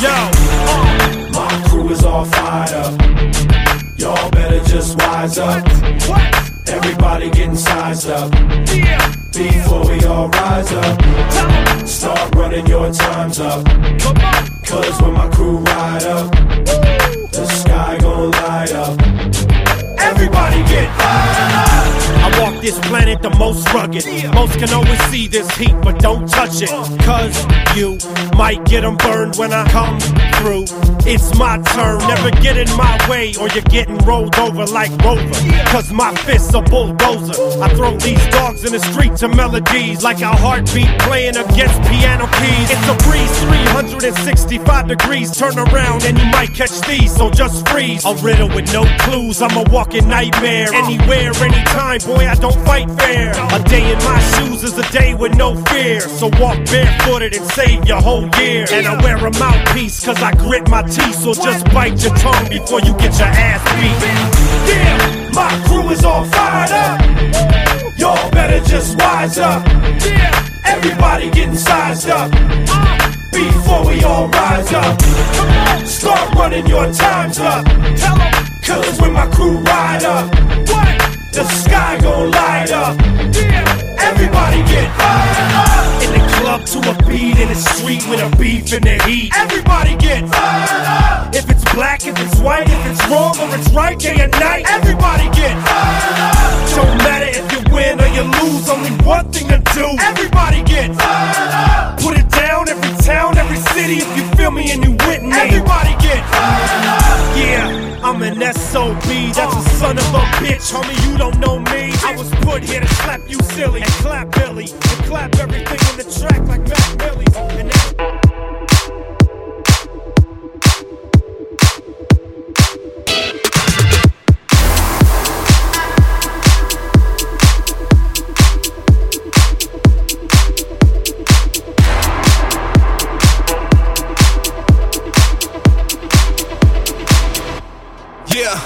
Yo, uh, my crew is all fired up. Y'all better just wise up. Everybody getting sized up. Before we all rise up, start running your times up. Cause when my crew ride up, the sky gon' light up. Everybody get fired up. I walk this planet the most rugged. Most can always see this heat, but don't touch it. Cause you might get them burned when I come through. It's my turn, never get in my way, or you're getting rolled over like Rover. Cause my fists are bulldozer. I throw these dogs in the street to melodies like a heartbeat playing against piano keys. It's a breeze, 365 degrees. Turn around and you might catch these, so just freeze. A riddle with no clues, I'm a walking nightmare. Anywhere, anytime, boy, I don't fight fair. A day in my shoes is a day with no fear. So walk barefooted and save your whole year. And I wear a mouthpiece cause I grit my teeth. So just bite your tongue before you get your ass beat. Yeah, my crew is all fired up. Y'all better just wise up. Yeah, everybody getting sized up. Before we all rise up, start running your times up. Cause when my crew ride up, the beat, in the street with a beef in the heat. Everybody get fired up. If it's black, if it's white, if it's wrong or it's right, day and night. Everybody get fired up. Don't matter if you win or you lose, only one thing to do. Everybody get fired up. Put it down, every town, every city. If you feel me and you with me. Everybody get fired up. Yeah, I'm an SOB, that's a son of a bitch. Homie, you don't know me. I was put here to slap you silly and clap Billy. And clap everything on the track like Mac Millie's. Yeah.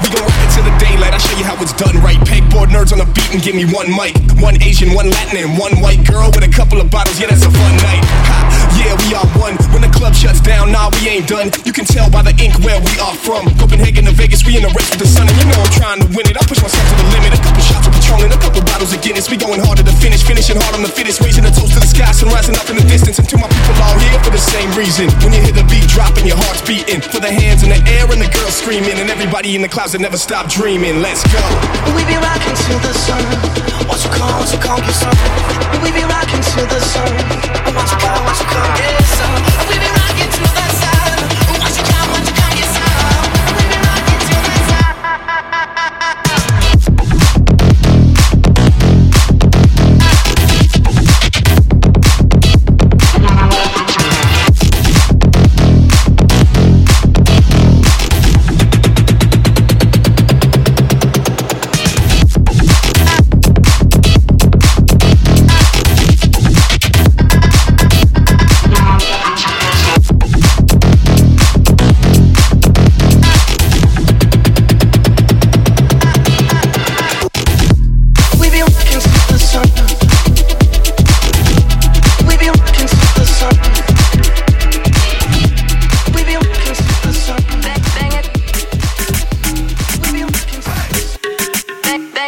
We gon' rock it the daylight. I'll show you how it's done right. Pegboard nerds on the beat and give me one mic. One Asian, one Latin, and one white girl with a couple of bottles. Yeah, that's a fun night. Ha, yeah, we are one. When the club shuts down, nah, we ain't done. You can tell by the ink where we are from. Copenhagen to Vegas, we in the race with the sun. And you know I'm trying to win it. I push myself to the limit. A couple shots of Patron and a couple bottles of Guinness. We going harder to finish, finishing hard on the fittest. Raising a toast to the sky, sun rising up in the distance. And to my people reason. When you hear the beat dropping, your heart's beating. For the hands in the air and the girls screaming. And everybody in the clouds that never stop dreaming. Let's go. We be rocking to the sun. What you call, what you call, get some. We be rocking to the sun.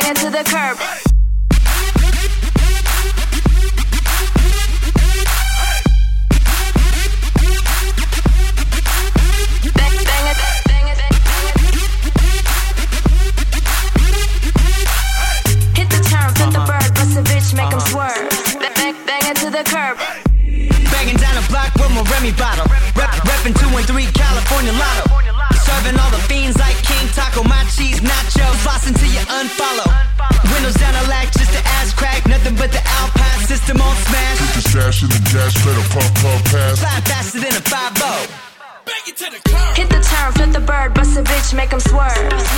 Bang, bang to the curb. A bitch, make 'em swerve.